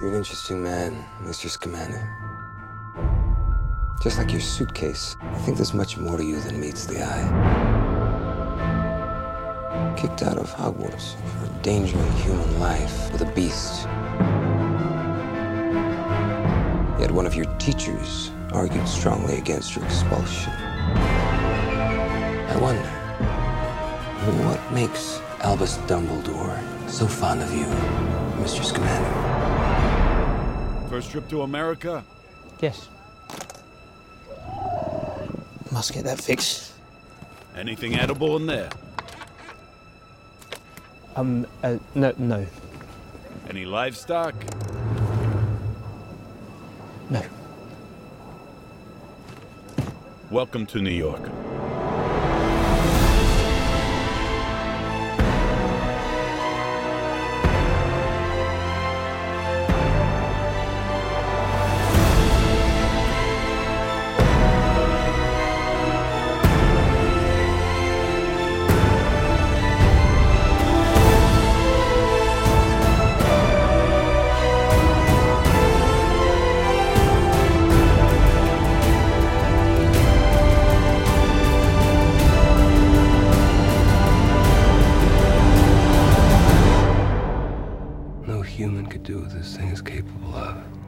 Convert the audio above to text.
You're an interesting man, Mr. Scamander. Just like your suitcase, I think there's much more to you than meets the eye. Kicked out of Hogwarts for endangering human life with a beast. Yet one of your teachers argued strongly against your expulsion. I wonder, what makes Albus Dumbledore so fond of you, Mr. Scamander? First trip to America? Yes. Must get that fixed. Anything edible in there? Um, uh, no, no, Any livestock? no. Welcome to New York. no human could do what this thing is capable of.